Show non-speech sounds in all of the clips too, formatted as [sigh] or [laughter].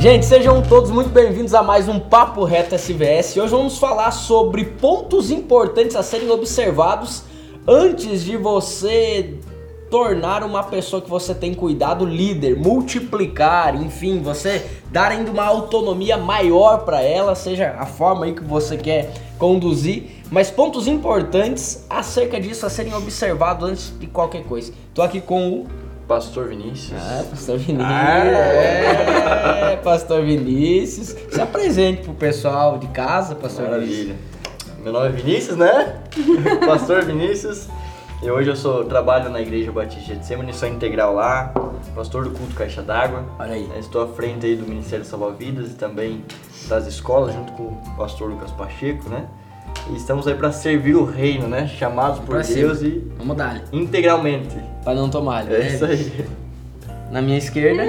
Gente, sejam todos muito bem-vindos a mais um Papo Reto SVS. Hoje vamos falar sobre pontos importantes a serem observados antes de você tornar uma pessoa que você tem cuidado líder, multiplicar, enfim, você dar ainda uma autonomia maior para ela, seja a forma aí que você quer conduzir, mas pontos importantes acerca disso a serem observados antes de qualquer coisa. Tô aqui com o Pastor Vinícius. ah, Pastor Vinícius. É, Pastor Vinícius. Se apresente pro pessoal de casa, Pastor Vinícius. Maravilha. Meu nome é Vinícius, né? [laughs] Pastor Vinícius. E hoje eu sou, trabalho na Igreja Batista de Semana, sou integral lá, pastor do culto Caixa d'Água. Olha aí. Estou à frente aí do Ministério Salva Vidas e também das escolas, junto com o pastor Lucas Pacheco, né? E estamos aí para servir o reino, né? Chamados por Pra Deus cima. e Vamos dar integralmente. Pra não tomar, É né? isso aí. Na minha esquerda.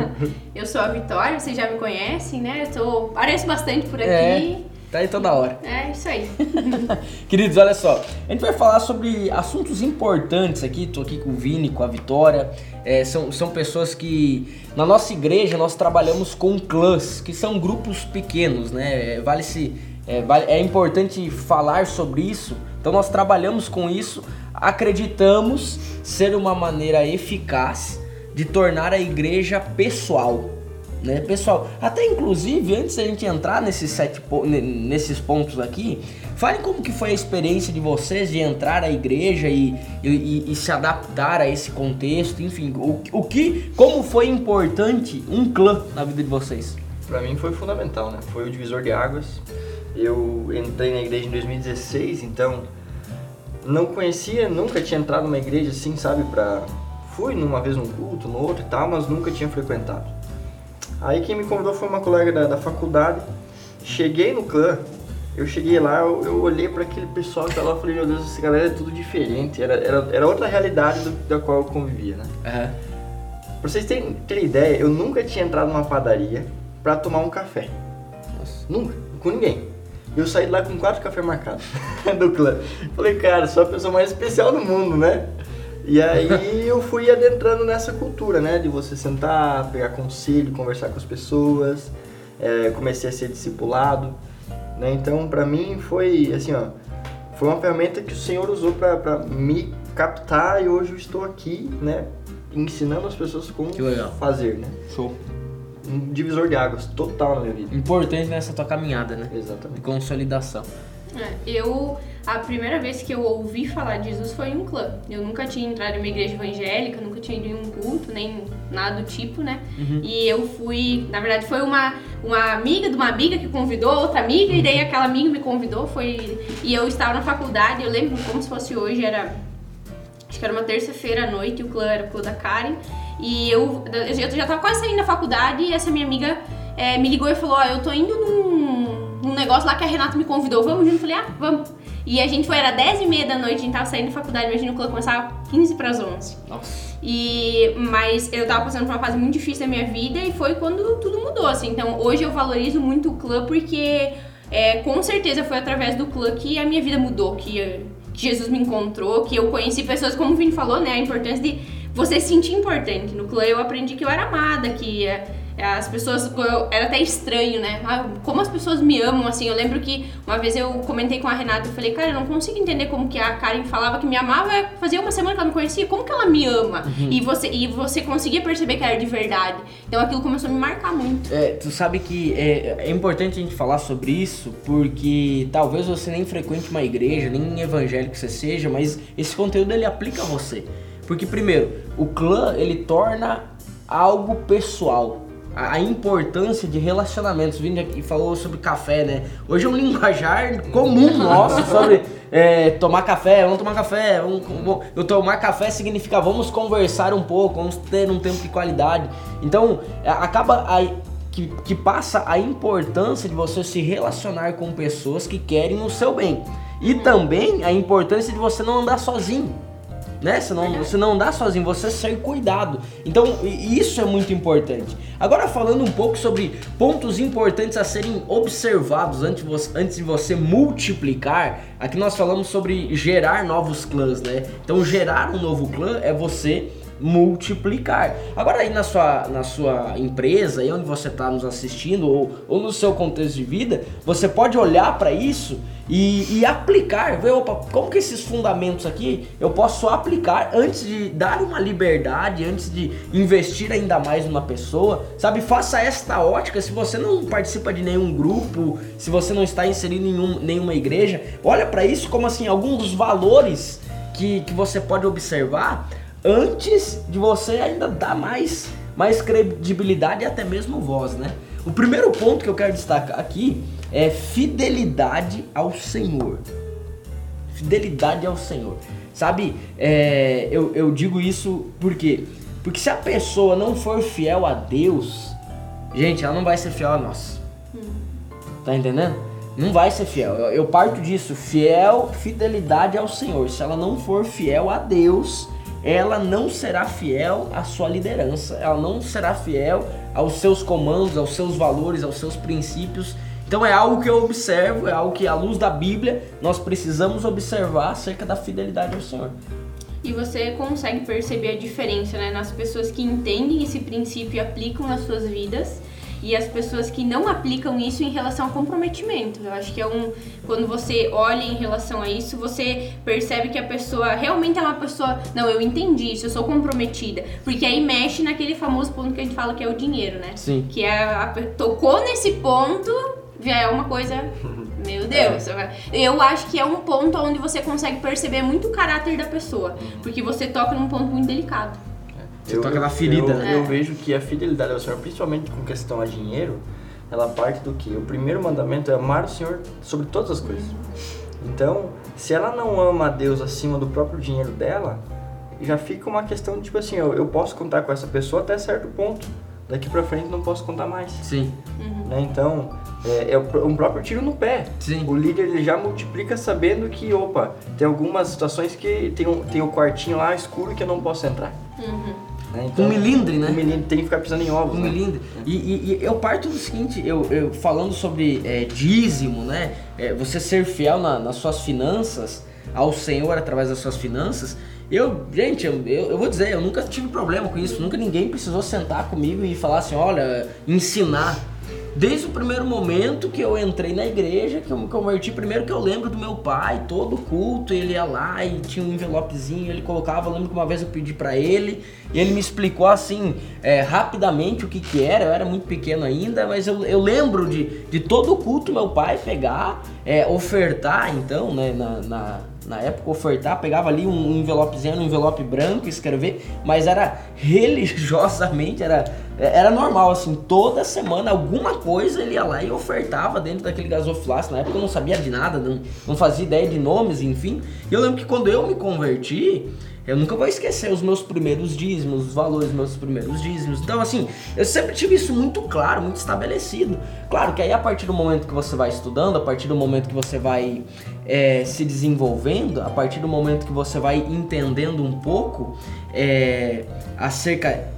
[laughs] Eu sou a Vitória, vocês já me conhecem, né? Eu sou, apareço bastante por aqui. É. Tá aí toda hora. É, isso aí. [laughs] Queridos, olha só. A gente vai falar sobre assuntos importantes aqui. Tô aqui com o Vini, com a Vitória. É, são, são pessoas que na nossa igreja nós trabalhamos com clãs, que são grupos pequenos, né? É, Vale se é, é importante falar sobre isso. Então nós trabalhamos com isso, acreditamos ser uma maneira eficaz de tornar a igreja pessoal, né, pessoal? Até inclusive, antes da gente entrar nesses sete nesses pontos aqui, falem como que foi a experiência de vocês de entrar à igreja e- e- e se adaptar a esse contexto, enfim, o, o que, como foi importante um clã na vida de vocês? Para mim foi fundamental, né? Foi o divisor de águas. Eu entrei na igreja em 2016, então não conhecia, nunca tinha entrado numa igreja assim, sabe, pra... Fui numa vez num culto, no outro e tal, mas nunca tinha frequentado. Aí quem me convidou foi uma colega da, da faculdade. Cheguei no clã, eu cheguei lá, eu, eu olhei para aquele pessoal que tava lá e falei, meu Deus, essa galera é tudo diferente. Era, era, era outra realidade do- da qual eu convivia, né? Pra vocês terem, terem ideia, eu nunca tinha entrado numa padaria pra tomar um café. Nossa. Nunca, com ninguém. Eu saí lá com quatro cafés marcados [laughs] do clã. Falei, cara, sou a pessoa mais especial do mundo, né? E aí [laughs] eu fui adentrando nessa cultura, né? De você sentar, pegar conselho, conversar com as pessoas. É, comecei a ser discipulado, né? Então, pra mim, foi assim, ó. Foi uma ferramenta que o Senhor usou pra, pra me captar e hoje eu estou aqui, né? Ensinando as pessoas como fazer, né? Show. Um divisor de águas total na minha vida. Importante nessa tua caminhada, né? De Exatamente. consolidação. É, eu, a primeira vez que eu ouvi falar de Jesus foi em um clã. Eu nunca tinha entrado em uma igreja evangélica, nunca tinha ido em um culto, nem nada do tipo, né? E eu fui, na verdade, foi uma, uma amiga de uma amiga que convidou outra amiga, e daí aquela amiga me convidou, foi. E eu estava na faculdade, eu lembro como se fosse hoje, era acho que era uma terça-feira à noite, e o clã era o clã da Karen. E eu, eu já tava quase saindo da faculdade e essa minha amiga eh, me ligou e falou: Ó, eu tô indo num, num negócio lá que a Renata me convidou, vamos junto? Eu falei: Ah, vamos. E a gente foi, era 10 e meia da noite, a gente tava saindo da faculdade, imagina o clã começava 15 para as 11. Nossa. E, mas eu tava passando por uma fase muito difícil da minha vida e foi quando tudo mudou, assim. Então hoje eu valorizo muito o clã porque é, com certeza foi através do clã que a minha vida mudou, que, que Jesus me encontrou, que eu conheci pessoas, como o Vini falou, né? A importância de você se sentir importante. No clã eu aprendi que eu era amada, que eh, as pessoas. eu- era até estranho, né? Ah, como as pessoas me amam, assim. Eu lembro que uma vez eu comentei com a Renata e falei, cara, eu não consigo entender como que a Karen falava que me amava. Fazia uma semana que ela me conhecia, como que ela me ama? E, você, e você conseguia perceber que era de verdade. Então aquilo começou a me marcar muito. É, tu sabe que é, é importante a gente falar sobre isso, porque talvez você nem frequente uma igreja, nem evangélico você seja, mas esse conteúdo ele aplica a você. Porque primeiro, o clã ele torna algo pessoal. A, importância de relacionamentos. O Vini aqui falou sobre café, né? Hoje é um linguajar comum [laughs] nosso sobre é, tomar café, vamos tomar café. Vamos, vamos- eu tomar café significa vamos conversar um pouco, vamos ter um tempo de qualidade. Então, acaba que, que passa a importância de você se relacionar com pessoas que querem o seu bem. E também a importância de você não andar sozinho. Né? Você não, você não andar sozinho, você ser cuidado. Então, isso é muito importante. Agora, falando um pouco sobre pontos importantes a serem observados antes, antes de você multiplicar, aqui nós falamos sobre gerar novos clãs, né? Então, gerar um novo clã é você multiplicar. Agora aí na sua, na sua empresa, aí onde você está nos assistindo, ou, ou no seu contexto de vida, você pode olhar para isso e, e, aplicar, ver, opa, como que esses fundamentos aqui eu posso aplicar antes de dar uma liberdade, antes de investir ainda mais numa pessoa, sabe? Faça esta ótica, se você não participa de nenhum grupo, se você não está inserido em um, nenhuma igreja, olha para isso como assim, alguns valores que, que você pode observar antes de você ainda dar mais, mais credibilidade e até mesmo voz, né? O primeiro ponto que eu quero destacar aqui é fidelidade ao Senhor. Fidelidade ao Senhor. Sabe, é, eu, eu digo isso porque porque se a pessoa não for fiel a Deus, gente, ela não vai ser fiel a nós. Tá entendendo? Não vai ser fiel. Eu, eu parto disso, fiel, fidelidade ao Senhor. Se ela não for fiel a Deus, ela não será fiel à sua liderança, ela não será fiel aos seus comandos, aos seus valores, aos seus princípios. Então é algo que eu observo, é algo que à luz da Bíblia nós precisamos observar acerca da fidelidade ao Senhor. E você consegue perceber a diferença né, nas pessoas que entendem esse princípio e aplicam nas suas vidas e as pessoas que não aplicam isso em relação ao comprometimento. Eu acho que é um. Quando você olha em relação a isso, você percebe que a pessoa realmente é uma pessoa. Não, eu entendi isso, eu sou comprometida. Porque aí mexe naquele famoso ponto que a gente fala que é o dinheiro, né? Sim. Que é. A, tocou nesse ponto, já é uma coisa. [laughs] Meu Deus, eu acho que é um ponto onde você consegue perceber muito o caráter da pessoa, porque você toca num ponto muito delicado. Você eu, toca na ferida. Eu, né? eu vejo que a fidelidade ao Senhor, principalmente com questão a dinheiro, ela parte do que? O primeiro mandamento é amar o Senhor sobre todas as coisas. Então, se ela não ama a Deus acima do próprio dinheiro dela, já fica uma questão de tipo assim, eu, eu posso contar com essa pessoa até certo ponto. Daqui pra frente não posso contar mais. Sim. Uhum. Né? Então, é, é, um próprio tiro no pé. Sim. O líder ele já multiplica sabendo que, opa, tem algumas situações que tem um, tem um quartinho lá escuro que eu não posso entrar. Uhum. Né? Então, um milindre, né? Um milindre tem que ficar pisando em ovos. Um né? milindre. E, e, e, eu parto do seguinte, eu, eu falando sobre é, dízimo, né? É, você ser fiel na, nas suas finanças, ao Senhor através das suas finanças. Eu, gente, eu, eu, eu, vou dizer, eu nunca tive problema com isso. Nunca ninguém precisou sentar comigo e falar assim, olha, ensinar Desde o primeiro momento que eu entrei na igreja, que eu me converti, primeiro que eu lembro do meu pai, todo culto, ele ia lá e tinha um envelopezinho, ele colocava, eu lembro que uma vez eu pedi para ele, e ele me explicou assim, é, rapidamente o que que era, eu era muito pequeno ainda, mas eu, eu lembro de, de todo culto meu pai pegar, é, ofertar então, né, na, na na época ofertar, pegava ali um envelopezinho, um envelope branco, escrever, mas era religiosamente, era, era normal, assim, toda semana alguma coisa ele ia lá e ofertava dentro daquele gasofilácio. Na época eu não sabia de nada, não, não fazia ideia de nomes, enfim. E eu lembro que quando eu me converti, eu nunca vou esquecer os meus primeiros dízimos, os valores dos meus primeiros dízimos. Então, assim, eu sempre tive isso muito claro, muito estabelecido. Claro que aí, a partir do momento que você vai estudando, a partir do momento que você vai é, se desenvolvendo, a partir do momento que você vai entendendo um pouco é, acerca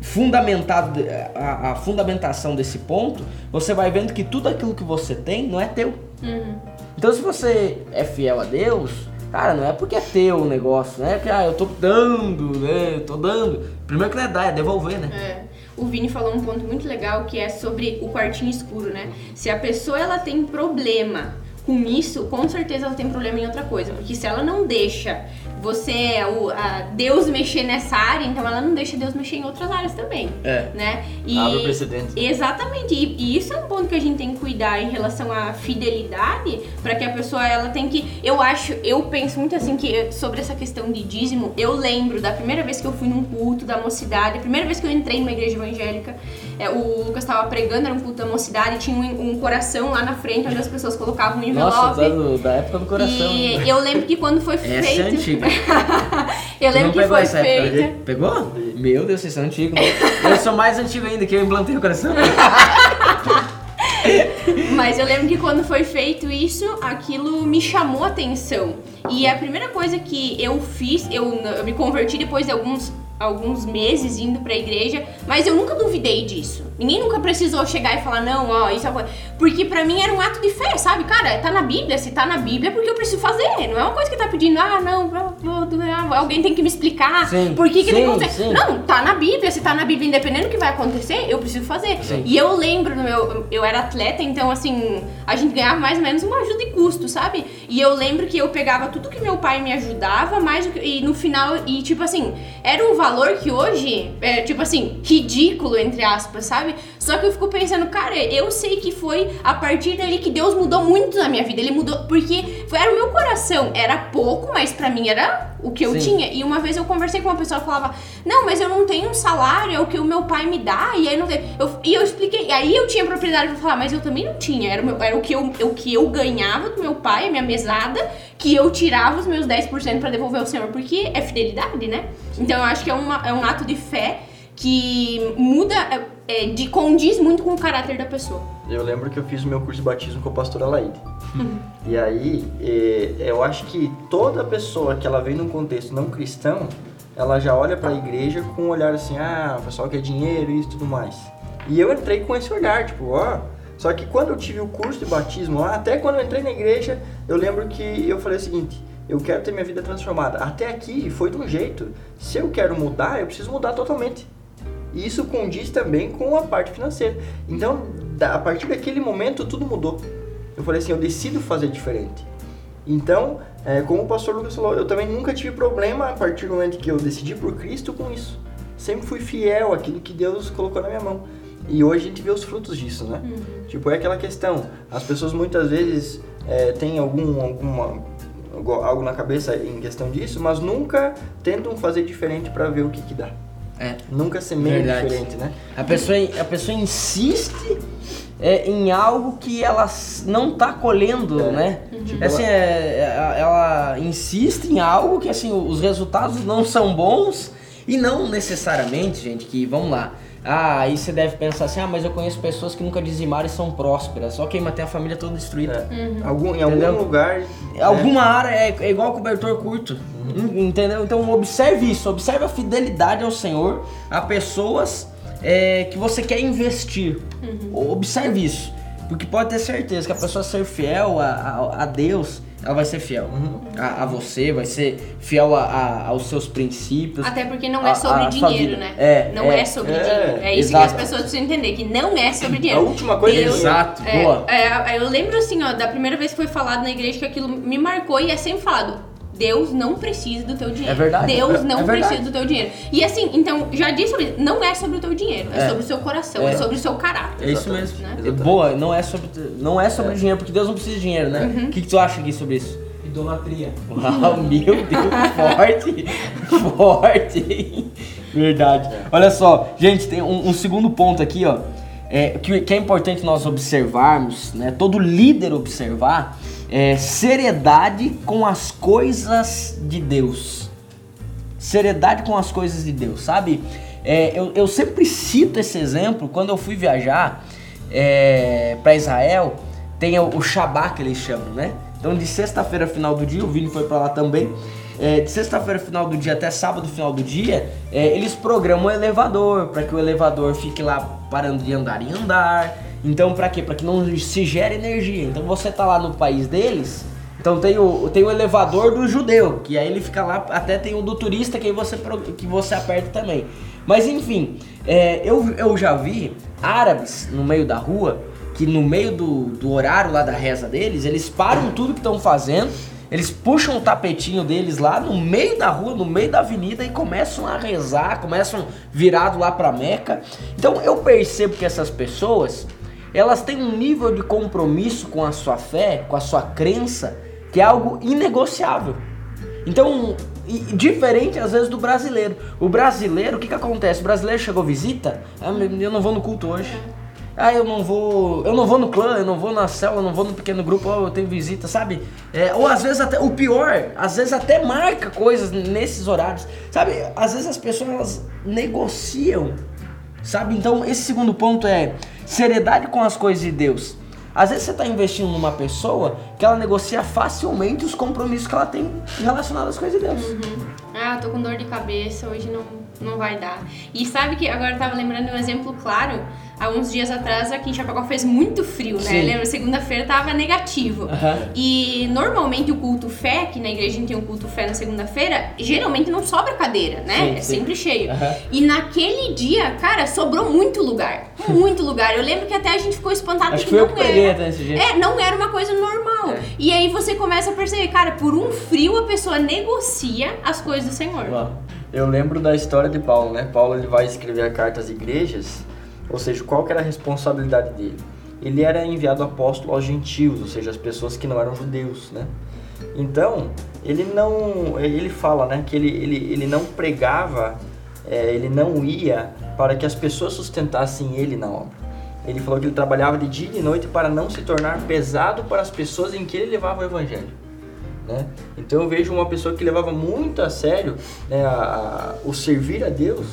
fundamentado a, a, fundamentação desse ponto, você vai vendo que tudo aquilo que você tem não é teu. Uhum. Então, se você é fiel a Deus, Cara, não é porque é teu o negócio, não é que ah, eu tô dando, né? Eu tô dando. Primeiro que não é dar, é devolver, né? É. O Vini falou um ponto muito legal que é sobre o quartinho escuro, né? Se a pessoa ela tem problema com isso, com certeza ela tem problema em outra coisa. Porque se ela não deixa você, é o, a, Deus mexer nessa área, então ela não deixa Deus mexer em outras áreas também. É. Né? E, Abre o precedente. Exatamente. E, e, isso é um ponto que a gente tem que cuidar em relação à fidelidade, para que a pessoa ela tem que. Eu acho, eu penso muito assim que sobre essa questão de dízimo, eu lembro da primeira vez que eu fui num culto da mocidade, a primeira vez que eu entrei numa igreja evangélica, é, o Lucas estava pregando, era um culto da mocidade, tinha um, um, coração lá na frente onde as pessoas colocavam um envelope. Nossa, da, da época do coração. E né? eu lembro que quando foi Essa feito. É antiga. [laughs] eu lembro que foi feito. Pegou? Meu Deus, vocês são antigos. eu sou mais antigo ainda, que eu implantei o coração. [laughs] Mas eu lembro que quando foi feito isso, aquilo me chamou a atenção. E a primeira coisa que eu fiz, eu, eu me converti depois de alguns alguns meses indo pra igreja, mas eu nunca duvidei disso. Ninguém nunca precisou chegar e falar, não, ó, isso é coisa. Porque pra mim era um ato de fé, sabe? Cara, tá na Bíblia, se tá na Bíblia é porque eu preciso fazer. Não é uma coisa que tá pedindo, ah, não, alguém tem que me explicar Sim, por que, que tem que sim, acontecer. sim. Não, tá na Bíblia. Se tá na Bíblia, independente do que vai acontecer, eu preciso fazer. Sim. E eu lembro, no meu, eu era atleta, então assim, a gente ganhava mais ou menos uma ajuda de custo, sabe? E eu lembro que eu pegava tudo que meu pai me ajudava, mais e no final, e tipo assim, era um valor que hoje é, tipo assim, ridículo, entre aspas, sabe? Só que eu fico pensando, cara, eu sei que foi a partir dali que Deus mudou muito na minha vida. Ele mudou, porque foi, era o meu coração. Era pouco, mas pra mim era o que eu Sim. tinha. E uma vez eu conversei com uma pessoa que falava, não, mas eu não tenho um salário, é o que o meu pai me dá, e aí não tem. Eu, e eu expliquei, e aí eu tinha propriedade pra falar, mas eu também não tinha. Era o, meu- era o, que, eu, o que eu ganhava do meu pai, a minha mesada, que eu tirava os meus 10% pra devolver ao Senhor, porque é fidelidade, né? Então eu acho que é, uma, é um ato de fé que muda, é, é, de, condiz muito com o caráter da pessoa. Eu lembro que eu fiz o meu curso de batismo com a pastora Laide. E aí, eh, eu acho que toda pessoa que ela vem num contexto não cristão, ela já olha pra igreja com um olhar assim, ah, o pessoal quer dinheiro e isso e tudo mais. E eu entrei com esse olhar, tipo, ó. Só que quando eu tive o curso de batismo lá, até quando eu entrei na igreja, eu lembro que eu falei o seguinte, eu quero ter minha vida transformada. Até aqui foi de um jeito. Se eu quero mudar, eu preciso mudar totalmente. E isso condiz também com a parte financeira. Então, da- a partir daquele momento, tudo mudou. Eu falei assim, eu decido fazer diferente. Então, é, como o pastor Lucas falou, eu também nunca tive problema a partir do momento que eu decidi por Cristo com isso. Sempre fui fiel àquilo que Deus colocou na minha mão. E hoje a gente vê os frutos disso, né? Tipo, é aquela questão. As pessoas muitas vezes é, têm algum, alguma, algo- algo na cabeça em questão disso, mas nunca tentam fazer diferente para ver o que que dá. É. Nunca semeia Verdade. diferente, né? A pessoa, a pessoa insiste é, em algo que ela não tá colhendo, É. né? Tipo, Assim, é, é, ela insiste em algo que assim os resultados não são bons e não necessariamente, gente, que vamos lá. Ah, aí você deve pensar assim, ah, mas eu conheço pessoas que nunca dizimaram e são prósperas. Ok, mas tem a família toda destruída. É. Algum, em algum lugar. Alguma área é, é igual cobertor curto. Hum, Entendeu? Então observe isso, observe a fidelidade ao Senhor, a pessoas é, que você quer investir. Observe isso. Porque pode ter certeza que a pessoa ser fiel a, a, a Deus, ela vai ser fiel. A, a você, vai ser fiel a, a- aos seus princípios. Até porque não a- é sobre a dinheiro, né? É, não é, é, sobre é, dinheiro. É isso exato. que as pessoas precisam entender, que não é sobre A dinheiro. última coisa Deus- que Exato, É, boa. é, eu lembro assim, ó, da primeira vez que foi falado na igreja que aquilo me marcou e é sempre falado. Deus não precisa do teu dinheiro. É verdade. Deus É- não é verdade. precisa do teu dinheiro. E assim, então, já disse sobre isso. Não é sobre o teu dinheiro, é, É. sobre o seu coração, É. é, sobre o seu caráter. É isso mesmo. Né? Boa, não é sobre, não é sobre É. dinheiro, porque Deus não precisa de dinheiro, né? O que, que tu acha aqui sobre isso? Idolatria. Uau, [laughs] meu Deus, forte, forte. Verdade. Olha só, gente, tem um, um segundo ponto aqui, ó, é, que, que é importante nós observarmos, né? Todo líder observar é seriedade com as coisas de Deus. Seriedade com as coisas de Deus, sabe? É, eu, eu sempre cito esse exemplo quando eu fui viajar é, para Israel. Tem o, o Shabbat que eles chamam, né? Então de sexta-feira final do dia, o Vini foi para lá também. É, de sexta-feira final do dia até sábado final do dia, é, eles programam o elevador para que o elevador fique lá parando de andar em andar. Então para quê? Para que não se gere energia. Então você tá lá no país deles, então tem o, tem o elevador do judeu, que aí ele fica lá, até tem o do turista que aí você, que você aperta também. Mas enfim, é, eu, eu já vi árabes no meio da rua, que no meio do, do horário lá da reza deles, eles param tudo que estão fazendo, eles puxam o tapetinho deles lá no meio da rua, no meio da avenida e começam a rezar, começam virado lá pra Meca. Então eu percebo que essas pessoas, elas têm um nível de compromisso com a sua fé, com a sua crença, que é algo inegociável. Então, diferente às vezes do brasileiro. O brasileiro, o que que acontece? O brasileiro chegou visita, ah, eu não vou no culto hoje. Ah, eu não vou, eu não vou no clã, eu não vou na célula, eu não vou no pequeno grupo, oh, eu tenho visita, sabe? É, ou às vezes até, o pior, às vezes até marca coisas nesses horários, sabe? Às vezes as pessoas elas negociam Sabe? Então, esse segundo ponto é seriedade com as coisas de Deus. Às vezes você está investindo numa pessoa que ela negocia facilmente os compromissos que ela tem relacionados às coisas de Deus. Ah, tô com dor de cabeça, hoje não, Não vai dar. E sabe que agora eu tava lembrando um exemplo claro. Há uns dias atrás aqui em Chapecó fez muito frio, né? Sim. Lembra? Segunda-feira tava negativo. Aham. E normalmente o culto fé, que na igreja a gente tem um culto fé na segunda-feira, geralmente não sobra cadeira, né? Sim, é sim. sempre cheio. Aham. E naquele dia, cara, sobrou muito lugar. [laughs] Muito lugar. Eu lembro que até a gente ficou espantado Acho que que não peguei era. dia. É, não era uma coisa normal. É. E aí você começa a perceber, cara, por um frio a pessoa negocia as coisas do Senhor. Ó, Eu lembro da história de Paulo, né? Paulo ele vai escrever a carta às igrejas, ou seja, qual que era a responsabilidade dele? Ele era enviado apóstolo aos gentios, ou seja, as pessoas que não eram judeus, né? Então, ele não, ele fala, né, que ele, ele, ele não pregava, é, ele não ia para que as pessoas sustentassem ele na obra. Ele falou que ele trabalhava de dia e de noite para não se tornar pesado para as pessoas em que ele levava o evangelho né? Então eu vejo uma pessoa que levava muito a sério né, a- a- o servir a Deus,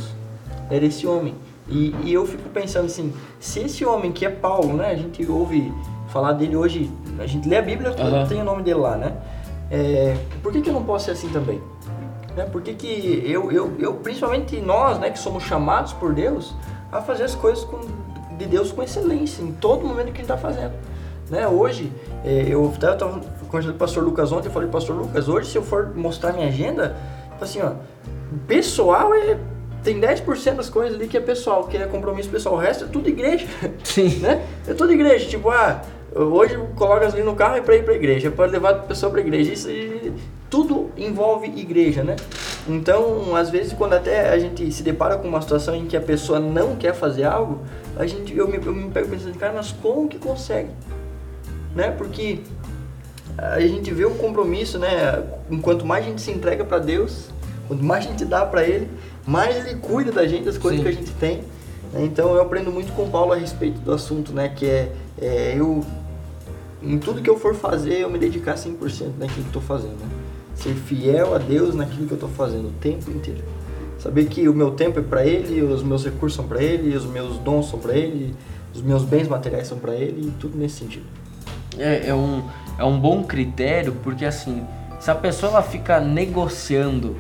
era esse homem. E, e eu fico pensando assim, se esse homem que é Paulo, né? A gente ouve falar dele hoje, a gente lê a Bíblia, Aham. tem o nome dele lá, né? É, por que, que eu não posso ser assim também? Né? Por que, que eu, eu, eu, principalmente nós, né, que somos chamados por Deus, a fazer as coisas com, de Deus com excelência, em todo momento que a gente está fazendo. Né? Hoje, é, eu estava conversando com o pastor Lucas ontem, eu falei, pastor Lucas, hoje se eu for mostrar minha agenda, tipo assim, ó, pessoal é. Tem 10% das coisas ali que é pessoal, que é compromisso pessoal, o resto é tudo igreja. [laughs] Sim. né? É tudo igreja, tipo, ah, hoje coloca ali no carro e para ir para igreja, é para levar a pessoa para igreja. Isso tudo envolve igreja, né? Então, às vezes, quando até a gente se depara com uma situação em que a pessoa não quer fazer algo, a gente, eu, me, eu me pego pensando, cara, mas como que consegue? Né? Porque a gente vê o compromisso, né? Enquanto mais a gente se entrega para Deus, quanto mais a gente dá para Ele, mais Ele cuida da gente, das coisas Sim. que a gente tem. né? Então eu aprendo muito com o Paulo a respeito do assunto, né? Que é, é eu, em tudo que eu for fazer, eu me dedicar 100% naquilo que estou fazendo. Né? Ser fiel a Deus naquilo que eu estou fazendo o tempo inteiro. Saber que o meu tempo é para Ele, os meus recursos são para Ele, os meus dons são para Ele, os meus bens materiais são para Ele, e tudo nesse sentido. É, é um, é um bom critério porque assim, se a pessoa ela fica negociando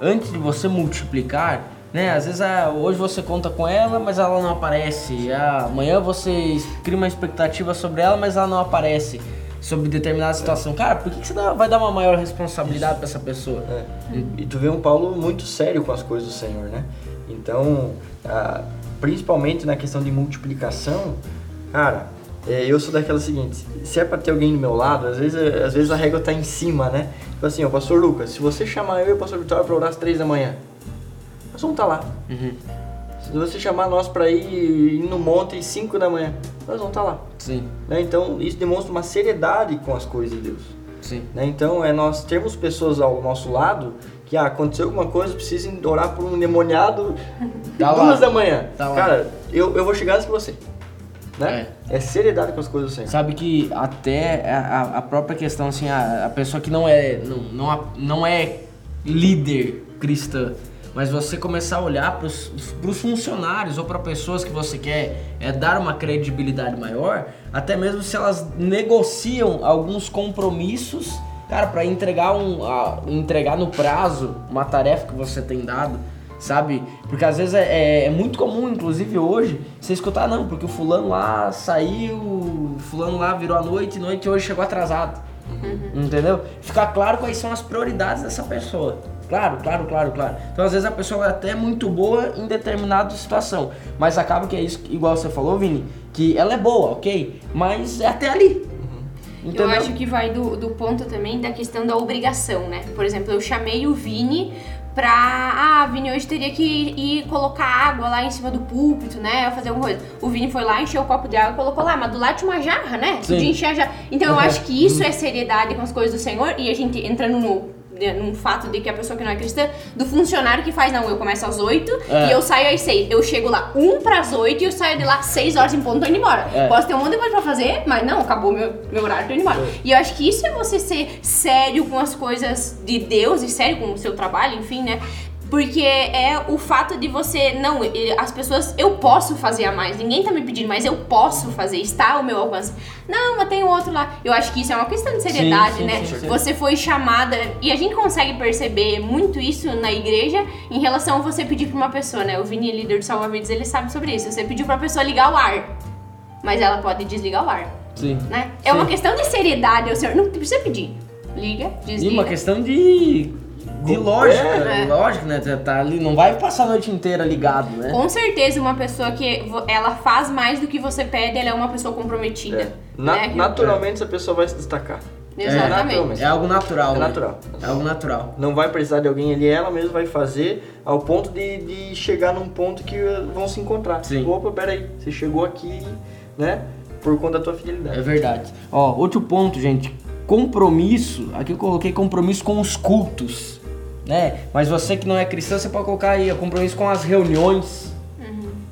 antes de você multiplicar, né? Às vezes ah, hoje você conta com ela, mas ela não aparece. Ah, amanhã você cria uma expectativa sobre ela, mas ela não aparece sobre determinada situação. Cara, por que, que você vai dar uma maior responsabilidade pra essa pessoa? É. E tu vê um Paulo muito sério com as coisas do Senhor, né? Então, ah, principalmente na questão de multiplicação, cara, é, eu sou daquela seguinte, se é pra ter alguém do meu lado, às vezes, às vezes a régua tá em cima, né? Tipo assim, ó, pastor Lucas, se você chamar eu e o pastor Vitória pra orar às três da manhã, nós vamos estar lá. Uhum. Se você chamar nós pra ir, ir no monte às 5 da manhã, nós vamos estar lá. Sim, né? Então, isso demonstra uma seriedade com as coisas de Deus. sim. Né? Então é nós termos pessoas ao nosso lado que ah, aconteceu alguma coisa, precisam orar por um endemoniado Tá [laughs] lá. duas da manhã. Tá lá. Cara, eu, eu vou chegar antes que você. Né? É. seriedade com as coisas Senhor. Sabe que até a, a- própria questão, assim, a, a pessoa que não é, não, não, não é líder cristã, mas você começar a olhar para os funcionários ou para pessoas que você quer é, dar uma credibilidade maior, até mesmo se elas negociam alguns compromissos, cara, para entregar, um, a- entregar no prazo uma tarefa que você tem dado sabe? Porque às vezes é, é- é muito comum, inclusive hoje, você escutar, não, porque o fulano lá saiu, fulano lá virou a noite, noite hoje chegou atrasado. Entendeu? Ficar claro quais são as prioridades dessa pessoa. Claro, claro, claro, claro. Então às vezes a pessoa é até muito boa em determinada situação, mas acaba que é isso, igual você falou, Vini, que ela é boa, ok? Mas é até ali. Entendeu? Eu acho que vai do, do ponto também da questão da obrigação, né? Por exemplo, eu chamei o Vini pra. Ah, Vini, hoje teria que ir colocar água lá em cima do púlpito, né? Fazer alguma coisa. O Vini foi lá, encheu o copo de água e colocou lá, mas do lado tinha uma jarra, né? Sim. Podia encher a jarra. Então eu Uhum. acho que isso é seriedade com as coisas do Senhor e a gente entrando no. Num fato de que a pessoa que não é cristã, do funcionário que faz, não, eu começo às 8 É. e eu saio às 6. Eu chego lá 1 pras 8 e eu saio de lá 6 horas em ponto e tô indo embora. É. Posso ter um monte de coisa pra fazer, mas não, acabou meu, meu horário, tô indo embora. E eu acho que isso é você ser sério com as coisas de Deus e sério com o seu trabalho, enfim, né? Porque é o fato de você. Não, as pessoas. Eu posso fazer a mais. Ninguém tá me pedindo, mas eu posso fazer. Está ao meu alcance. Não, mas tem outro lá. Eu acho que isso é uma questão de seriedade, Sim, sim, né? certeza. Você foi chamada. E a gente consegue perceber muito isso na igreja em relação a você pedir pra uma pessoa, né? O Vini, líder do Salva Vidas, ele sabe sobre isso. Você pediu pra pessoa ligar o ar. Mas ela pode desligar o ar, Sim. né? É Sim. uma questão de seriedade ao senhor. Não precisa pedir. Liga, E desliga. uma questão de. De lógica. É. Lógica, né? Você Tá ali, não vai passar a noite inteira ligado, né? Com certeza, uma pessoa que ela faz mais do que você pede, ela é uma pessoa comprometida. É. Na- né? naturalmente essa pessoa vai se destacar. Exatamente. naturalmente. É algo natural. É né? natural. É algo natural. Não vai precisar de alguém ali, ela mesma vai fazer ao ponto de, de chegar num ponto que eh, vão se encontrar. Sim. Opa, peraí, você chegou aqui, né? Por conta da tua É fidelidade. verdade. Ó, outro ponto, gente. Compromisso. Aqui eu coloquei compromisso com os cultos. Né? Mas você que não é cristão, você pode colocar aí, ó, compromisso com as reuniões.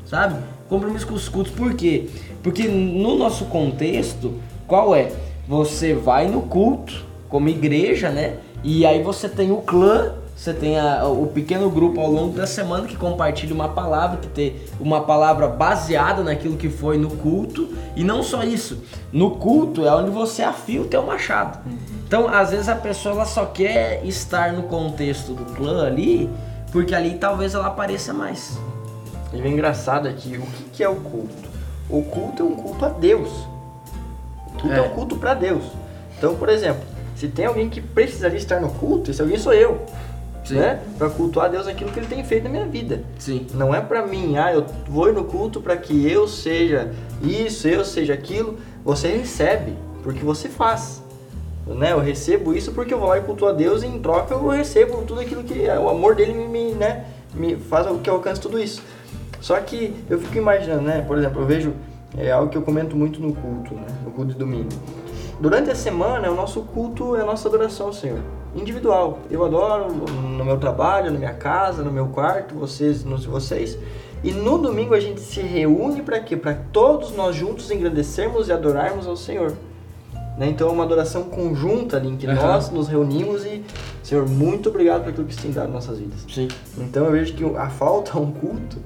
Sabe? Compromisso com os cultos. Por quê? Porque no nosso contexto, qual é? Você vai no culto, como igreja, né? E aí você tem o clã, você tem a- o pequeno grupo ao longo da semana que compartilha uma palavra, que tem uma palavra baseada naquilo que foi no culto. E não só isso, no culto é onde você afia o teu machado. Então, às vezes a pessoa ela só quer estar no contexto do clã ali, porque ali talvez ela apareça mais. E o engraçado é que o que, que é o culto? O culto é um culto a Deus. O culto é, É. um culto para Deus. Então, por exemplo, se tem alguém que precisaria estar no culto, esse alguém sou eu. Sim. Né? Para cultuar a Deus aquilo que ele tem feito na minha vida. Sim. Não é pra mim, ah, eu vou no culto para que eu seja isso, eu seja aquilo. Você recebe, porque você faz. Né? Eu recebo isso porque eu vou lá e cultuo a Deus e em troca eu recebo tudo aquilo que o amor dele me, me, né, me faz que eu alcance tudo isso. Só que eu fico imaginando, né? Por exemplo, eu vejo é algo que eu comento muito no culto, né? No culto de domingo. Durante a semana, o nosso culto é a nossa adoração ao Senhor. Individual. Eu adoro no meu trabalho, na minha casa, no meu quarto, vocês, nos vocês. E no domingo a gente se reúne para quê? Para todos nós juntos engrandecermos e adorarmos ao Senhor. Né? Então é uma adoração conjunta ali em que Aham. nós nos reunimos e, Senhor, muito obrigado por aquilo que você tem dado em nossas vidas. Sim. Então eu vejo que a falta a um culto,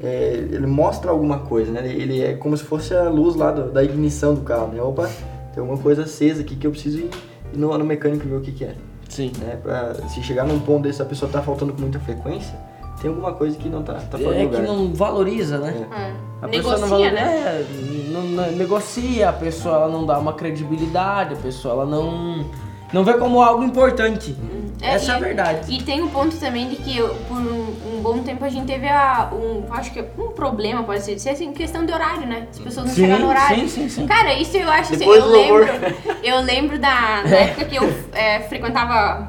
é, ele mostra alguma coisa, né? Ele, ele é como se fosse a luz lá do- da ignição do carro, né? Opa, tem alguma coisa acesa aqui que eu preciso ir, ir no, no mecânico ver o que, que é. Sim. Né? Pra, se chegar num ponto desse, a pessoa tá faltando com muita frequência, tem alguma coisa que não tá, tá fora É do que lugar. não valoriza, né? É. A pessoa Negocia, não valoriza, né? é, não, não- negocia, a pessoa ela não dá uma credibilidade, a pessoa ela não não vê como algo importante. É, Essa é a e- verdade. E tem um ponto também de que eu, por um, um bom tempo a gente teve a, um, acho que um problema, pode ser dizer assim, questão de horário, né? As pessoas não Sim, chegam no horário. sim, sim, sim. Cara, isso eu acho assim, Depois eu do louvor. lembro, eu lembro da, da época que eu [laughs] é, frequentava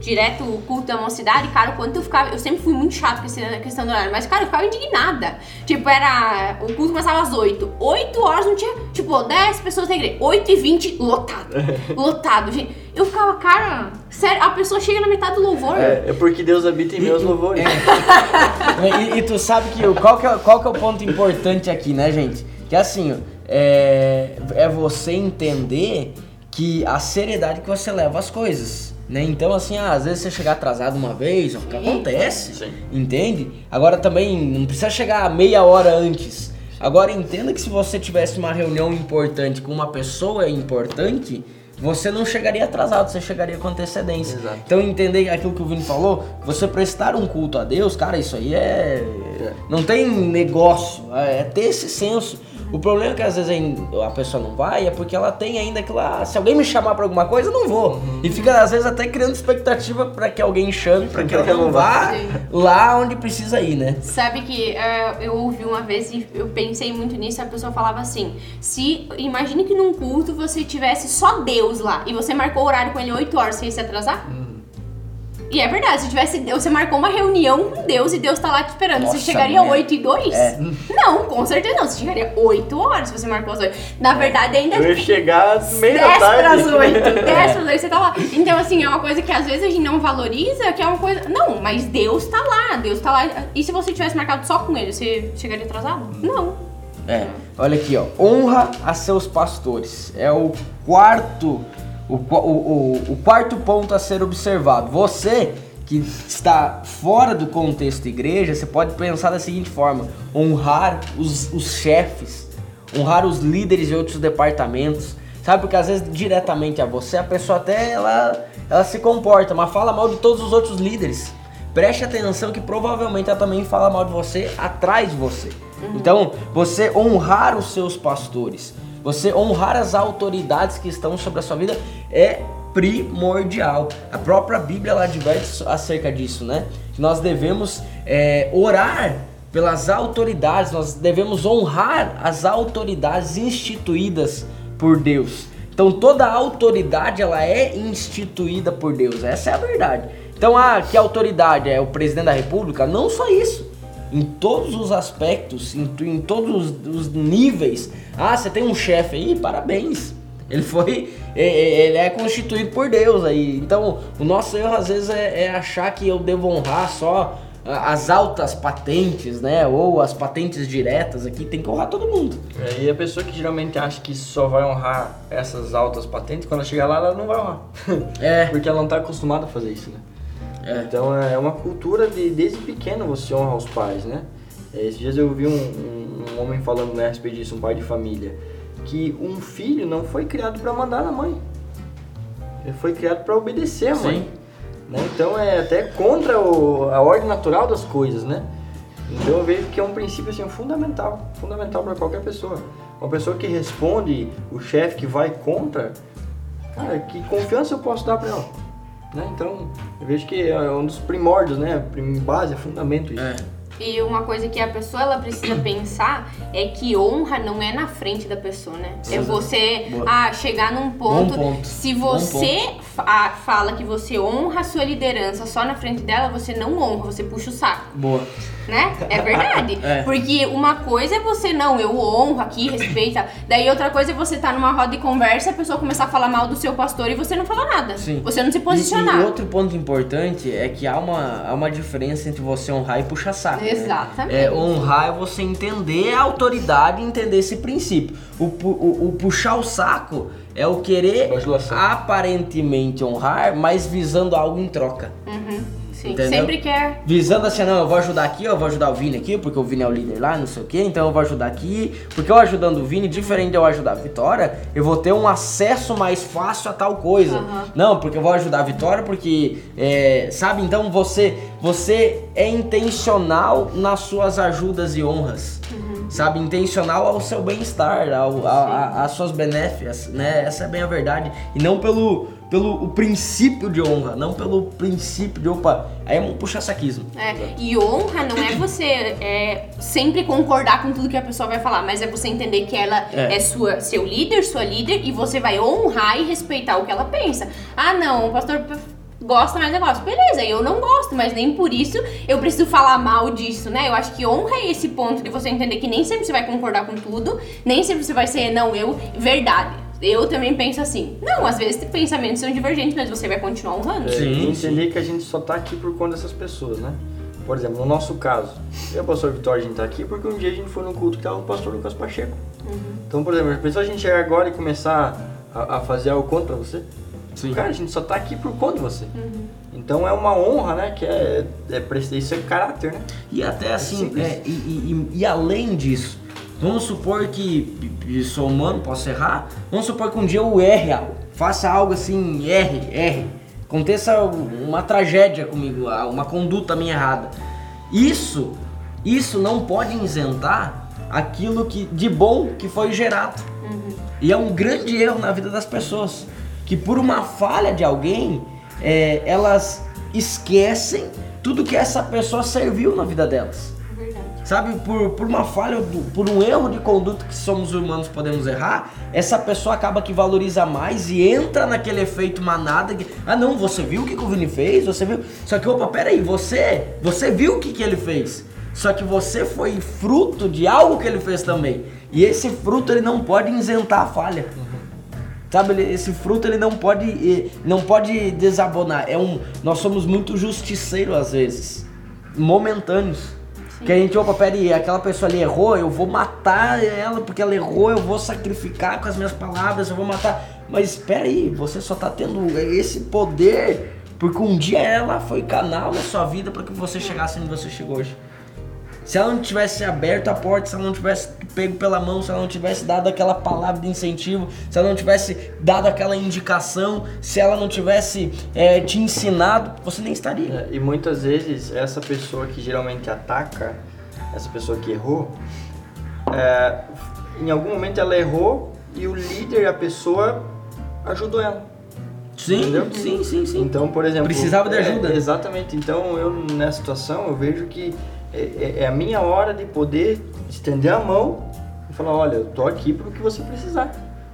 direto o culto da mocidade, cara, o quanto eu ficava, eu sempre fui muito chato com essa questão do horário, mas cara, eu ficava indignada. Tipo, era, o culto começava às 8, 8 horas não tinha, tipo, 10 pessoas na igreja, 8 e 20, lotado, [laughs] lotado, gente. Eu ficava, cara, sério, a pessoa chega na metade do louvor, É, é porque Deus habita em meus louvores. E, e tu sabe que o- qual que, é, qual que é o ponto importante aqui, né, gente? Que assim, ó, é, é você entender que a seriedade que você leva as coisas. Né? Então, assim, ah, às vezes você chegar atrasado uma vez, ó, acontece, Sim. entende? Agora também não precisa chegar meia hora antes. Agora entenda que se você tivesse uma reunião importante com uma pessoa importante, você não chegaria atrasado, você chegaria com antecedência. Exato. Então entender aquilo que o Vini falou, você prestar um culto a Deus, cara, isso aí é. Não tem negócio, é ter esse senso. O problema é que às vezes a- pessoa não vai é porque ela tem ainda aquilo lá. Se alguém me chamar pra alguma coisa, eu não vou. Uhum. E fica às vezes até criando expectativa pra que alguém chame, pra que ela que não ela vá Sim. lá onde precisa ir, né? Sabe que é, eu ouvi uma vez e eu pensei muito nisso, a pessoa falava assim: se imagine que num culto você tivesse só Deus lá e você marcou o horário com ele 8 horas, você ia se atrasar? E é verdade, se tivesse, você marcou uma reunião com Deus e Deus tá lá te esperando, Nossa, você chegaria mulher. 8 e 2? É. Não, com certeza não, você chegaria 8 horas se você marcou as 8. Na verdade, ainda Eu ia chegar às meia 10 da tarde. pras 8, 10 [laughs] pras 8, você tá lá. Então, assim, é uma coisa que às vezes a gente não valoriza, que é uma coisa. Não, mas Deus tá lá, Deus tá lá. E se você tivesse marcado só com ele, você chegaria atrasado? Não. É, olha aqui, ó. Honra a seus pastores. É o quarto, o, o, o, o quarto ponto a ser observado. Você que está fora do contexto igreja, você pode pensar da seguinte forma: honrar os, os chefes, honrar os líderes de outros departamentos, sabe? Porque às vezes diretamente a você a pessoa até ela, ela se comporta, mas fala mal de todos os outros líderes. Preste atenção que provavelmente ela também fala mal de você atrás de você. Então, você honrar os seus pastores, você honrar as autoridades que estão sobre a sua vida é primordial. A própria Bíblia ela adverte acerca disso, né? Que nós devemos é, orar pelas autoridades, nós devemos honrar as autoridades instituídas por Deus. Então toda autoridade ela é instituída por Deus, essa é a verdade. Então ah, que autoridade é o presidente da república? Não só isso. Em todos os aspectos, em, em todos os, os níveis. Ah, você tem um chefe aí, parabéns. Ele foi, é, é, ele é constituído por Deus aí. Então, o nosso erro às vezes é, é, achar que eu devo honrar só as altas patentes, né? Ou as patentes diretas aqui, tem que honrar todo mundo. É, e a pessoa que geralmente acha que só vai honrar essas altas patentes, quando ela chegar lá, ela não vai honrar. É. [laughs] Porque ela não está acostumada a fazer isso, né? É. Então é uma cultura de desde pequeno você honra os pais, né? É, esses dias eu vi um, um, um homem falando né, a respeito disso, um pai de família que um filho não foi criado para mandar na mãe. Ele foi criado para obedecer a mãe. Né? Então é até contra o, a ordem natural das coisas, né? Então eu vejo que é um princípio assim, fundamental, fundamental para qualquer pessoa. Uma pessoa que responde o chefe que vai contra, cara, que confiança eu posso dar para ela? Né? Então eu vejo que é um dos primórdios, né? Base, é fundamento isso. É. E uma coisa que a pessoa ela precisa pensar é que honra não é na frente da pessoa, né? É Sim. É você ah, chegar num ponto, ponto. Se você ponto. Fa fala que você honra a sua liderança só na frente dela, você não honra, você puxa o saco. Boa. Né? É verdade. [laughs] é. Porque uma coisa é você, não, eu honro aqui, respeita. Daí outra coisa é você estar tá numa roda de conversa, a pessoa começar a falar mal do seu pastor e você não falar nada. Sim. Você não se posicionar. E, e outro ponto importante é que há uma, há uma diferença entre você honrar e puxar saco. Exatamente. Né? É, honrar é você entender a autoridade e entender esse princípio. O, o, o puxar o saco é o querer aparentemente honrar, mas visando algo em troca. Uhum. Sim, Entendeu? sempre quer. Visando assim, não, eu vou ajudar aqui, eu vou ajudar o Vini aqui, porque o Vini é o líder lá, não sei o quê, então eu vou ajudar aqui. Porque eu ajudando o Vini, diferente de eu ajudar a Vitória, eu vou ter um acesso mais fácil a tal coisa. Uhum. Não, porque eu vou ajudar a Vitória, porque, é, sabe, então você, você é intencional nas suas ajudas e honras. Uhum. Sabe, intencional ao seu bem-estar, às suas benéficas, né? Essa é bem a verdade. E não pelo pelo o princípio de honra, não pelo princípio de opa, aí é um puxa-saquismo. É, e honra não é você é, sempre concordar com tudo que a pessoa vai falar, mas é você entender que ela é. é, sua, seu líder, sua líder, e você vai honrar e respeitar o que ela pensa. Ah, não, o pastor gosta mais negócio. Beleza, eu não gosto, mas nem por isso eu preciso falar mal disso, né? Eu acho que honra é esse ponto de você entender que nem sempre você vai concordar com tudo, nem sempre você vai ser, não, eu, verdade eu também penso assim. Não, às vezes pensamentos são divergentes, mas você vai continuar honrando. É, sim, entender que a gente só tá aqui por conta dessas pessoas, né? Por exemplo, no nosso caso, eu e o pastor Vitória, a gente tá aqui porque um dia a gente foi num culto que tava o pastor Lucas Pacheco. Uhum. Então, por exemplo, pensou a gente chegar agora e começar a, a, fazer algo contra você? Sim. Cara, a gente só tá aqui por conta de você. Uhum. Então é uma honra, né? Que é, é, isso é caráter, né? E até assim, é, e, e, e, e além disso, Vamos supor que, sou humano, posso errar. Vamos supor que um dia eu erre algo, faça algo assim, erre, erre. Aconteça uma tragédia comigo, uma conduta minha errada. Isso, isso não pode isentar aquilo que de bom que foi gerado. Uhum. E é um grande erro na vida das pessoas. Que por uma falha de alguém, é, elas esquecem tudo que essa pessoa serviu na vida delas sabe, por, por uma falha, por um erro de conduta que somos humanos podemos errar, essa pessoa acaba que valoriza mais e entra naquele efeito manada que, ah não, você viu o que, que o Vini fez? Você viu? Só que, opa, peraí, você, você viu o que, que ele fez? Só que você foi fruto de algo que ele fez também. E esse fruto ele não pode isentar a falha. Sabe, esse fruto ele não pode não pode desabonar. É um, nós somos muito justiceiros às vezes, momentâneos. Que a gente, opa, peraí, aquela pessoa ali errou, eu vou matar ela porque ela errou, eu vou sacrificar com as minhas palavras, eu vou matar. Mas espera aí, você só tá tendo esse poder porque um dia ela foi canal na sua vida para que você chegasse onde você chegou hoje. Se ela não tivesse aberto a porta, se ela não tivesse pego pela mão, se ela não tivesse dado aquela palavra de incentivo, se ela não tivesse dado aquela indicação, se ela não tivesse é, te ensinado, você nem estaria. É, e muitas vezes essa pessoa que geralmente ataca, essa pessoa que errou, é, em algum momento ela errou e o líder, a pessoa, ajudou ela. Sim, Entendeu? sim, sim, sim. Então, por exemplo. Precisava de é, ajuda. exatamente. Então, eu nessa situação, eu vejo que é, é- é a minha hora de poder estender a mão e falar: olha, eu tô aqui pro que você precisar,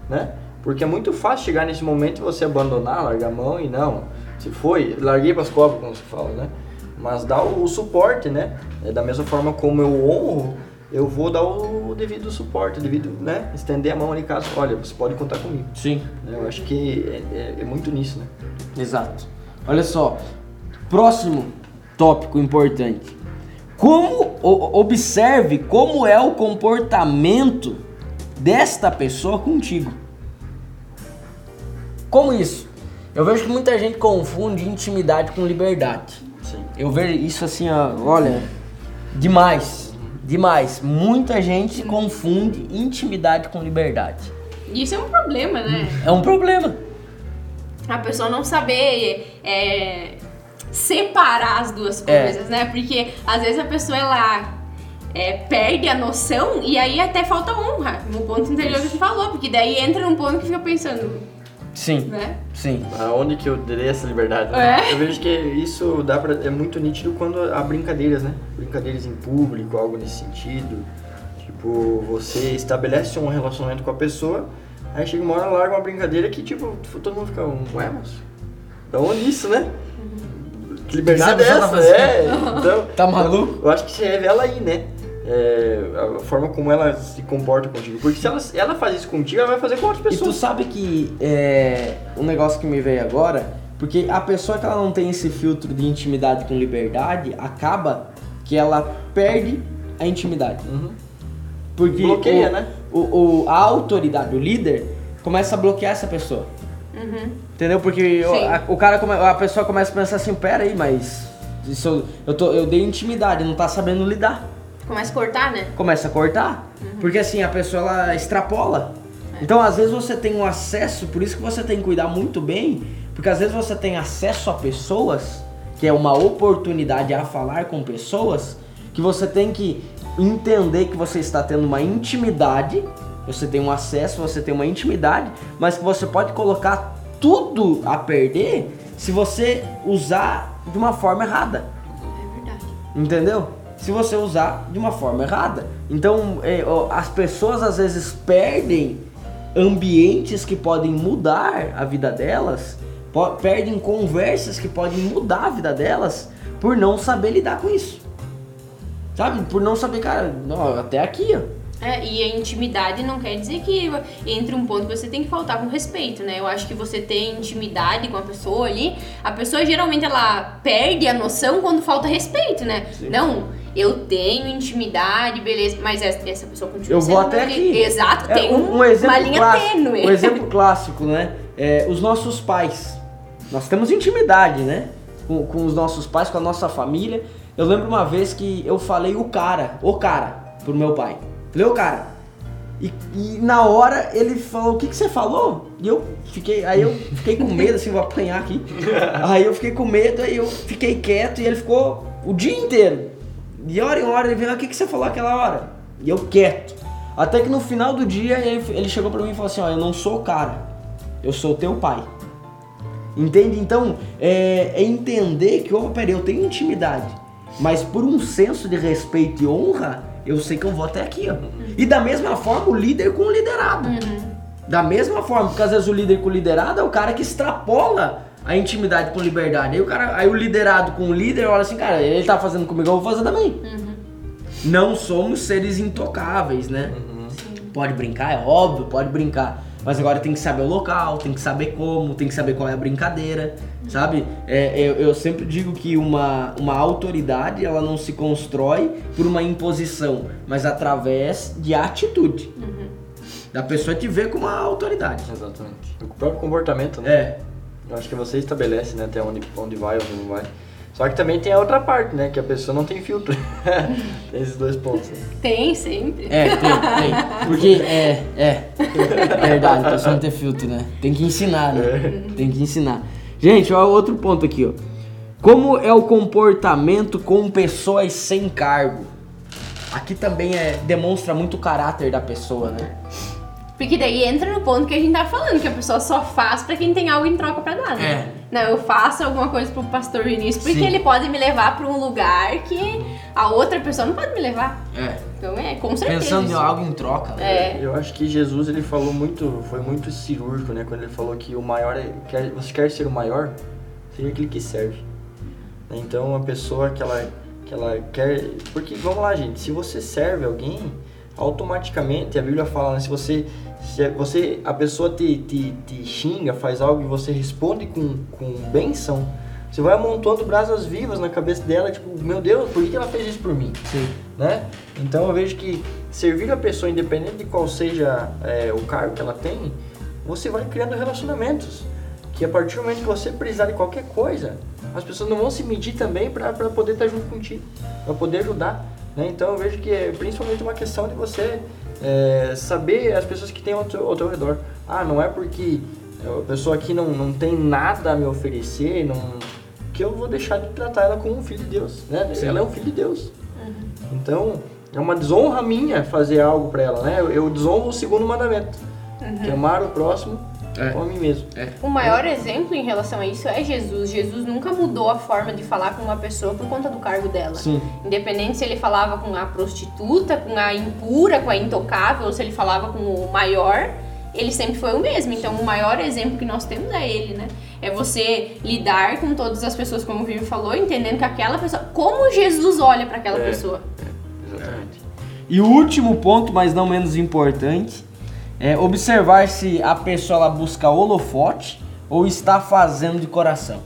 né? Porque é muito fácil chegar nesse momento e você abandonar, largar a mão e não. Se foi, larguei pras cobras, como se fala, né? Mas dá o, o suporte, né? É da mesma forma como eu honro, eu vou dar o, devido suporte, devido, né? Estender a mão ali caso, olha, você pode contar comigo. Sim. né? Eu acho que é, é- é muito nisso, né? Exato. Olha só, próximo tópico importante. Como observe como é o comportamento desta pessoa contigo. Como isso? Eu vejo que muita gente confunde intimidade com liberdade. Sim. Eu vejo isso assim, ó, olha, demais, demais. Muita gente confunde intimidade com liberdade. Isso é um problema, né? É um problema. A pessoa não saber é, separar as duas É. coisas, né? Porque às vezes a pessoa ela é, perde a noção e aí até falta honra no ponto anterior que você falou, porque daí entra num ponto que fica pensando, Sim, né? sim. Aonde que eu dei essa liberdade? né? É. Eu vejo que isso dá pra, é muito nítido quando há brincadeiras, né? Brincadeiras em público, algo nesse sentido. Tipo, você estabelece um relacionamento com a pessoa, aí chega uma hora, larga uma brincadeira que, tipo, todo mundo fica, ué, mas da onde isso, né? Que liberdade é essa pessoa essa? tá É, [laughs] então... Tá maluco? Eu acho que se revela aí, né? É, a forma como ela se comporta contigo. Porque se ela, ela faz isso contigo, ela vai fazer com outras E tu pessoas. sabe que é um negócio que me veio agora, porque a pessoa que ela não tem esse filtro de intimidade com liberdade, acaba que ela perde a intimidade. Uhum. Porque Bloqueia, o, né? O, o- a autoridade, o líder, começa a bloquear essa pessoa. Uhum. Entendeu? Porque o, a, o cara come- a pessoa começa a pensar assim, pera aí, mas isso eu, eu, tô, eu dei intimidade, não tá sabendo lidar. Começa a cortar, né? começa a cortar. Porque assim, a pessoa ela extrapola. Então, às vezes você tem um acesso, por isso que você tem que cuidar muito bem, porque às vezes você tem acesso a pessoas, que é uma oportunidade a falar com pessoas, que você tem que entender que você está tendo uma intimidade, você tem um acesso, você tem uma intimidade, mas que você pode colocar tudo a perder se você usar de uma forma errada. É verdade. Entendeu? Se você usar de uma forma errada. Então, é, as pessoas às vezes perdem ambientes que podem mudar a vida delas, perdem conversas que podem mudar a vida delas por não saber lidar com isso. Sabe? Por não saber, cara, ó, até aqui, ó. E a intimidade não quer dizer que entre um ponto que você tem que faltar com respeito, né? Eu acho que você tem intimidade com a pessoa ali, a pessoa geralmente ela perde a noção quando falta respeito, né? Não, eu tenho intimidade, beleza, mas essa essa pessoa continua Eu vou sendo até aqui. Exato, É, tem um, um, um exemplo uma linha clássico, tênue. Um exemplo clássico, né? É, os nossos pais. Nós temos intimidade, né? Com, com os nossos pais, com a nossa família. Eu lembro uma vez que eu falei o cara, o cara, pro meu pai. O cara. E, e na hora ele falou, o que, que você falou? E eu fiquei, aí eu fiquei com medo, assim, vou apanhar aqui. [laughs] Aí eu fiquei com medo, aí eu fiquei quieto e ele ficou o dia inteiro. De hora em hora ele veio, "Ah, o que, que você falou aquela hora? E eu quieto. Até que no final do dia ele, ele chegou pra mim e falou assim, ó, eu não sou o cara, eu sou teu pai. Entende? Então, é, é entender que, ó, peraí, eu tenho intimidade, mas por um senso de respeito e honra, eu sei que eu vou até aqui, ó. E da mesma forma, o líder com o liderado. Da mesma forma, porque às vezes o líder com o liderado é o cara que extrapola a intimidade com liberdade. Aí o, cara, aí o liderado com o líder olha assim, cara, ele tá fazendo comigo, eu vou fazer também. Não somos seres intocáveis, né? Pode brincar, é óbvio, pode brincar. Mas agora tem que saber o local, tem que saber como, tem que saber qual é a brincadeira, sabe? É, eu, eu sempre digo que uma, uma autoridade ela não se constrói por uma imposição, mas através de atitude. Da pessoa te ver como uma autoridade. Exatamente. O próprio comportamento, né? É. Eu acho que você estabelece, né, até onde, onde vai, onde não vai. Só que também tem a outra parte, né, que a pessoa não tem filtro. [laughs] tem esses dois pontos. Né? Tem, sempre. É, tem, tem. Porque é, é. [laughs] Verdade, a pessoa não tem filtro, né? Tem que ensinar, né? Tem que ensinar. Gente, olha outro ponto aqui, ó. Como é o comportamento com pessoas sem cargo? Aqui também é, demonstra muito o caráter da pessoa, né? Porque daí entra no ponto que a gente tá falando, que a pessoa só faz pra quem tem algo em troca pra dar, né? É. Não, eu faço alguma coisa pro pastor Vinícius porque Sim. ele pode me levar pra um lugar que a outra pessoa não pode me levar. É. Então é, com certeza. Pensando em isso. algo em troca, né? É. Eu acho que Jesus ele falou muito, foi muito cirúrgico, né? Quando ele falou que o maior é, quer, você quer ser o maior, seja aquele que serve. Então a pessoa que ela, que ela quer, porque vamos lá, gente, se você serve alguém, automaticamente a Bíblia fala, né? Se você, se você a pessoa te, te, te xinga, faz algo e você responde com, com bênção, você vai amontoando brasas vivas na cabeça dela, tipo, meu Deus, por que que ela fez isso por mim? Sim. né? Então eu vejo que servir a pessoa, independente de qual seja é, o cargo que ela tem, você vai criando relacionamentos. Que a partir do momento que você precisar de qualquer coisa, as pessoas não vão se medir também para poder estar junto contigo, para poder ajudar. Né? Então eu vejo que é principalmente uma questão de você é, saber as pessoas que tem ao teu, ao teu redor. Ah, não é porque a pessoa aqui não, não tem nada a me oferecer, não, que eu vou deixar de tratar ela como um filho de Deus. Né? Ela é um filho de Deus. Então, é uma desonra minha fazer algo pra ela, né? Eu, eu desonro o segundo mandamento, que é amar o próximo É. mim mesmo. O maior exemplo em relação a isso é Jesus. Jesus nunca mudou a forma de falar com uma pessoa por conta do cargo dela. Sim. Independente se ele falava com a prostituta, com a impura, com a intocável, ou se ele falava com o maior, ele sempre foi o mesmo. Então, o maior exemplo que nós temos é ele, né? É você lidar com todas as pessoas, como o Vivi falou, entendendo que aquela pessoa. Como Jesus olha para aquela É. pessoa. Exatamente. E o último ponto, mas não menos importante, é observar se a pessoa ela busca holofote ou está fazendo de coração.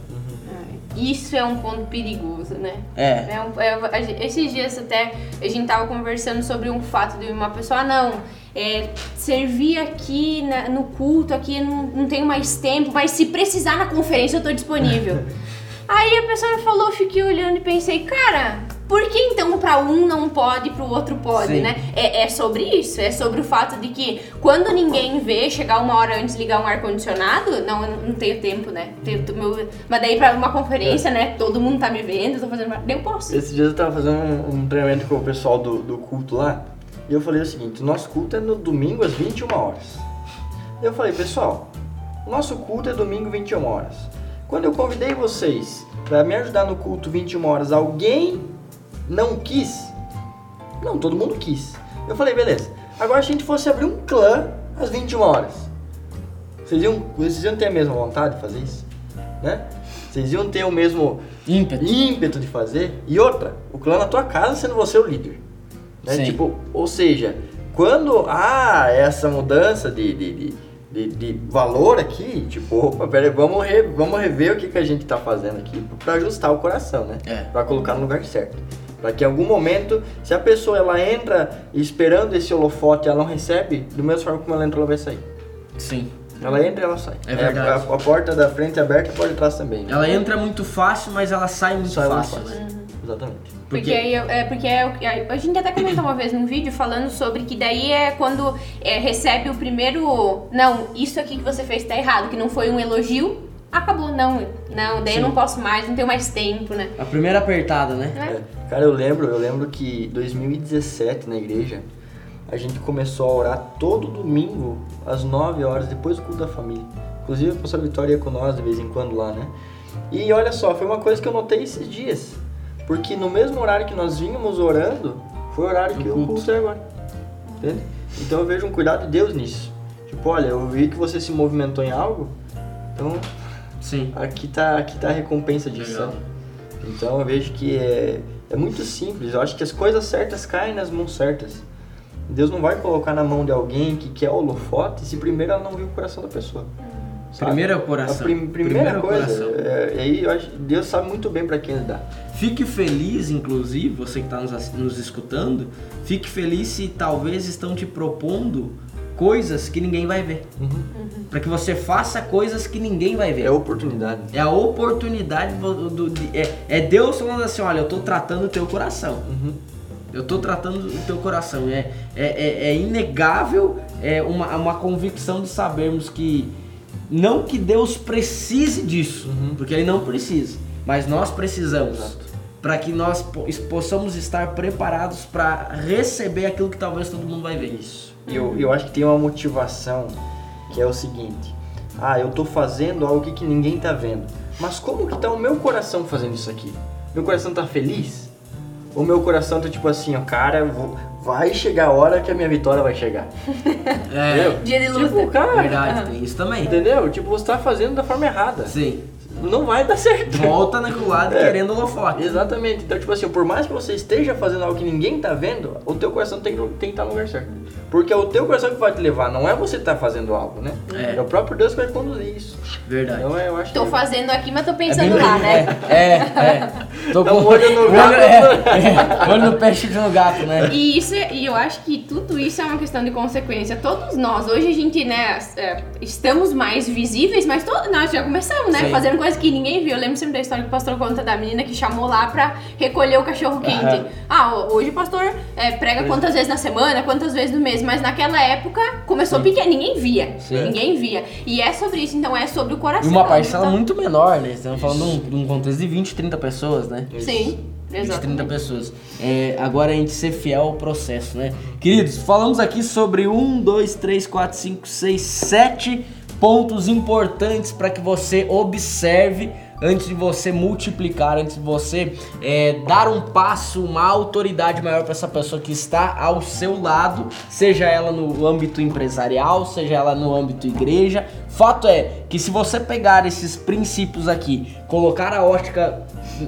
Isso é um ponto perigoso, né? É. É um- é, esses dias até a gente tava conversando sobre um fato de uma pessoa, ah, não, é, servir aqui na- no culto, aqui não, não tenho mais tempo, mas se precisar na conferência eu tô disponível. [laughs] Aí a pessoa me falou, fiquei olhando e pensei, cara, por que então pra um não pode e pro outro pode, Sim. né? É, é sobre isso, é sobre o fato de que quando ninguém vê, chegar uma hora antes ligar um ar-condicionado, não, eu não tenho tempo, né? Tenho- meu- mas daí pra uma conferência, né? Todo mundo tá me vendo, eu tô fazendo. Eu posso. Esses dias eu tava fazendo um, um treinamento com o pessoal do, do culto lá, e eu falei o seguinte, o nosso culto é no domingo às 21 horas. Eu falei, pessoal, o nosso culto é domingo 21 horas. Quando eu convidei vocês para me ajudar no culto 21 horas, alguém não quis? Não, todo mundo quis. Eu falei, beleza. Agora se a gente fosse abrir um clã às 21 horas, vocês iam, vocês iam ter a mesma vontade de fazer isso? Né? Vocês iam ter o mesmo Ímpeto. ímpeto de fazer. E outra, o clã na tua casa sendo você o líder. Né? Sim. Tipo, ou seja, quando há essa mudança de, de, de, de- de valor aqui, tipo, opa, peraí, vamos, re- vamos rever o que, que a gente tá fazendo aqui pra ajustar o coração, né? É. Pra colocar no lugar certo. Pra que em algum momento, se a pessoa ela entra esperando esse holofote e ela não recebe, do mesmo forma como ela entra, ela vai sair. Sim. Ela entra e ela sai. É verdade. a, a porta da frente é aberta e a porta de trás também. né? Ela entra muito fácil, mas ela sai muito Sai muito fácil, fácil. né? Exatamente. Porque, Porque- aí é, porque é, o que- a gente até comentou uma vez num vídeo falando sobre que daí é quando é, recebe o primeiro. Não, isso aqui que você fez tá errado, que não foi um elogio, acabou, não. Não, daí Sim. eu não posso mais, não tenho mais tempo, né? A primeira apertada, né? Né? É. Cara, eu lembro, eu lembro que em 2017 na igreja, a gente começou a orar todo domingo às 9 horas depois do culto da família. Inclusive a pastora Vitória ia com nós de vez em quando lá, né? E olha só, foi uma coisa que eu notei esses dias. Porque no mesmo horário que nós vínhamos orando, foi o horário Do que o culto. culto é agora. Entende? Então eu vejo um cuidado de Deus nisso. Tipo, olha, eu vi que você se movimentou em algo, então Sim. aqui tá, aqui tá a recompensa disso, Legal. sabe? Então eu vejo que é, é muito simples. Eu acho que as coisas certas caem nas mãos certas. Deus não vai colocar na mão de alguém que quer holofote se primeiro ela não viu o coração da pessoa. sabe? Primeiro é o coração. A prim- primeira é coisa. É, e aí eu acho Deus sabe muito bem para quem ele dá. Fique feliz, inclusive, você que está nos, nos escutando, fique feliz se talvez estão te propondo coisas que ninguém vai ver. Uhum. Para que você faça coisas que ninguém vai ver. É oportunidade. É a oportunidade do, do- de- é, é Deus falando assim, olha, eu tô tratando o teu coração. Uhum. Eu tô tratando o teu coração. É, é, é, é inegável é uma, uma convicção de sabermos que não que Deus precise disso, Uhum. porque Ele não precisa, mas nós precisamos para que nós po- possamos estar preparados para receber aquilo que talvez todo mundo vai ver. Isso. E eu, eu acho que tem uma motivação que é o seguinte: ah, eu tô fazendo algo que, ninguém tá vendo. Mas como que tá o meu coração fazendo isso aqui? Meu coração tá feliz? Ou meu coração tá tipo assim, ó, cara, vou- vai chegar a hora que a minha vitória vai chegar. [laughs] É, Entendeu? Dia de luta. Tipo, cara, verdade, tem isso também. entendeu? Tipo, você tá fazendo da forma errada. Sim. Não vai dar certo. Volta naquele lado É. querendo holofote. Exatamente. Então, tipo assim, por mais que você esteja fazendo algo que ninguém tá vendo, o teu coração tem que, tem que estar no lugar certo. Porque é o teu coração que vai te levar, não é você estar fazendo algo, né? É. o próprio Deus que vai conduzir isso. Verdade. Então, eu acho Tô que... fazendo aqui, mas tô É pensando bem- lá, né? É, é. é. Tô um olho no olho- gato. é, é, olho no peixe e no gato, né? E isso, é- e eu acho que tudo isso é uma questão de consequência. Todos nós, hoje a gente, né, é, estamos mais visíveis, mas to- nós já começamos, né, Sim. fazendo coisas que ninguém viu. Eu lembro sempre da história que o pastor conta da menina que chamou lá pra recolher o cachorro quente. Aham. Ah, ho- hoje o pastor é, prega quantas vezes na semana, quantas vezes no mês, mas naquela época começou pequeno, ninguém via. Sim. Ninguém via. E é sobre isso, então é sobre o E coração. uma parcela Então- muito menor, né? Estamos falando de um, de um contexto de 20, 30 pessoas, né? Sim, 20, exato. 30 pessoas. É, agora a gente ser fiel ao processo, né? Queridos, falamos aqui sobre um, dois, três, quatro, cinco, seis, sete pontos importantes para que você observe antes de você multiplicar, antes de você é, dar um passo, uma autoridade maior para essa pessoa que está ao seu lado, seja ela no âmbito empresarial, seja ela no âmbito igreja. Fato é que se você pegar esses princípios aqui, colocar a ótica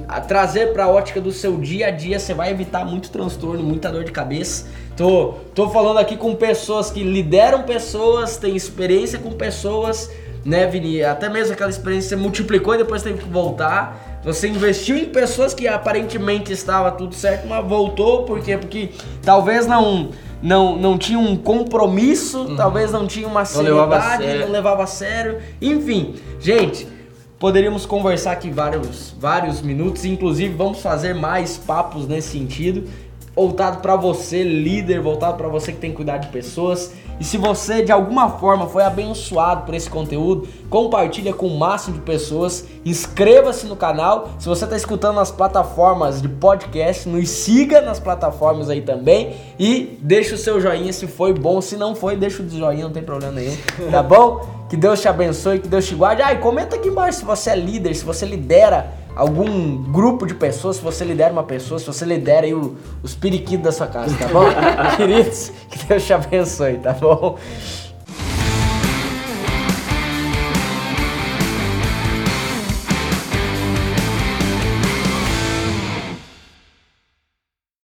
a trazer para a ótica do seu dia a dia, você vai evitar muito transtorno, muita dor de cabeça. Tô, tô falando aqui com pessoas que lideram pessoas, têm experiência com pessoas, né, Vini? Até mesmo aquela experiência você multiplicou e depois teve que voltar. Você investiu em pessoas que aparentemente estava tudo certo, mas voltou, por quê? Porque talvez não não, não tinha um compromisso, talvez não tinha uma Não seriedade, sério. não levava a sério. Enfim, gente, poderíamos conversar aqui vários, vários minutos, inclusive vamos fazer mais papos nesse sentido, voltado para você, líder, voltado para você que tem que cuidar de pessoas. E se você de alguma forma foi abençoado por esse conteúdo, compartilha com o máximo de pessoas, inscreva-se no canal. Se você está escutando nas plataformas de podcast, nos siga nas plataformas aí também e deixa o seu joinha se foi bom, se não foi, deixa o joinha, não tem problema nenhum, tá bom? Que Deus te abençoe, que Deus te guarde. Ah, e comenta aqui embaixo se você é líder, se você lidera algum grupo de pessoas, se você lidera uma pessoa, se você lidera aí o- os periquitos da sua casa, tá bom? [laughs] Queridos, que Deus te abençoe, tá bom?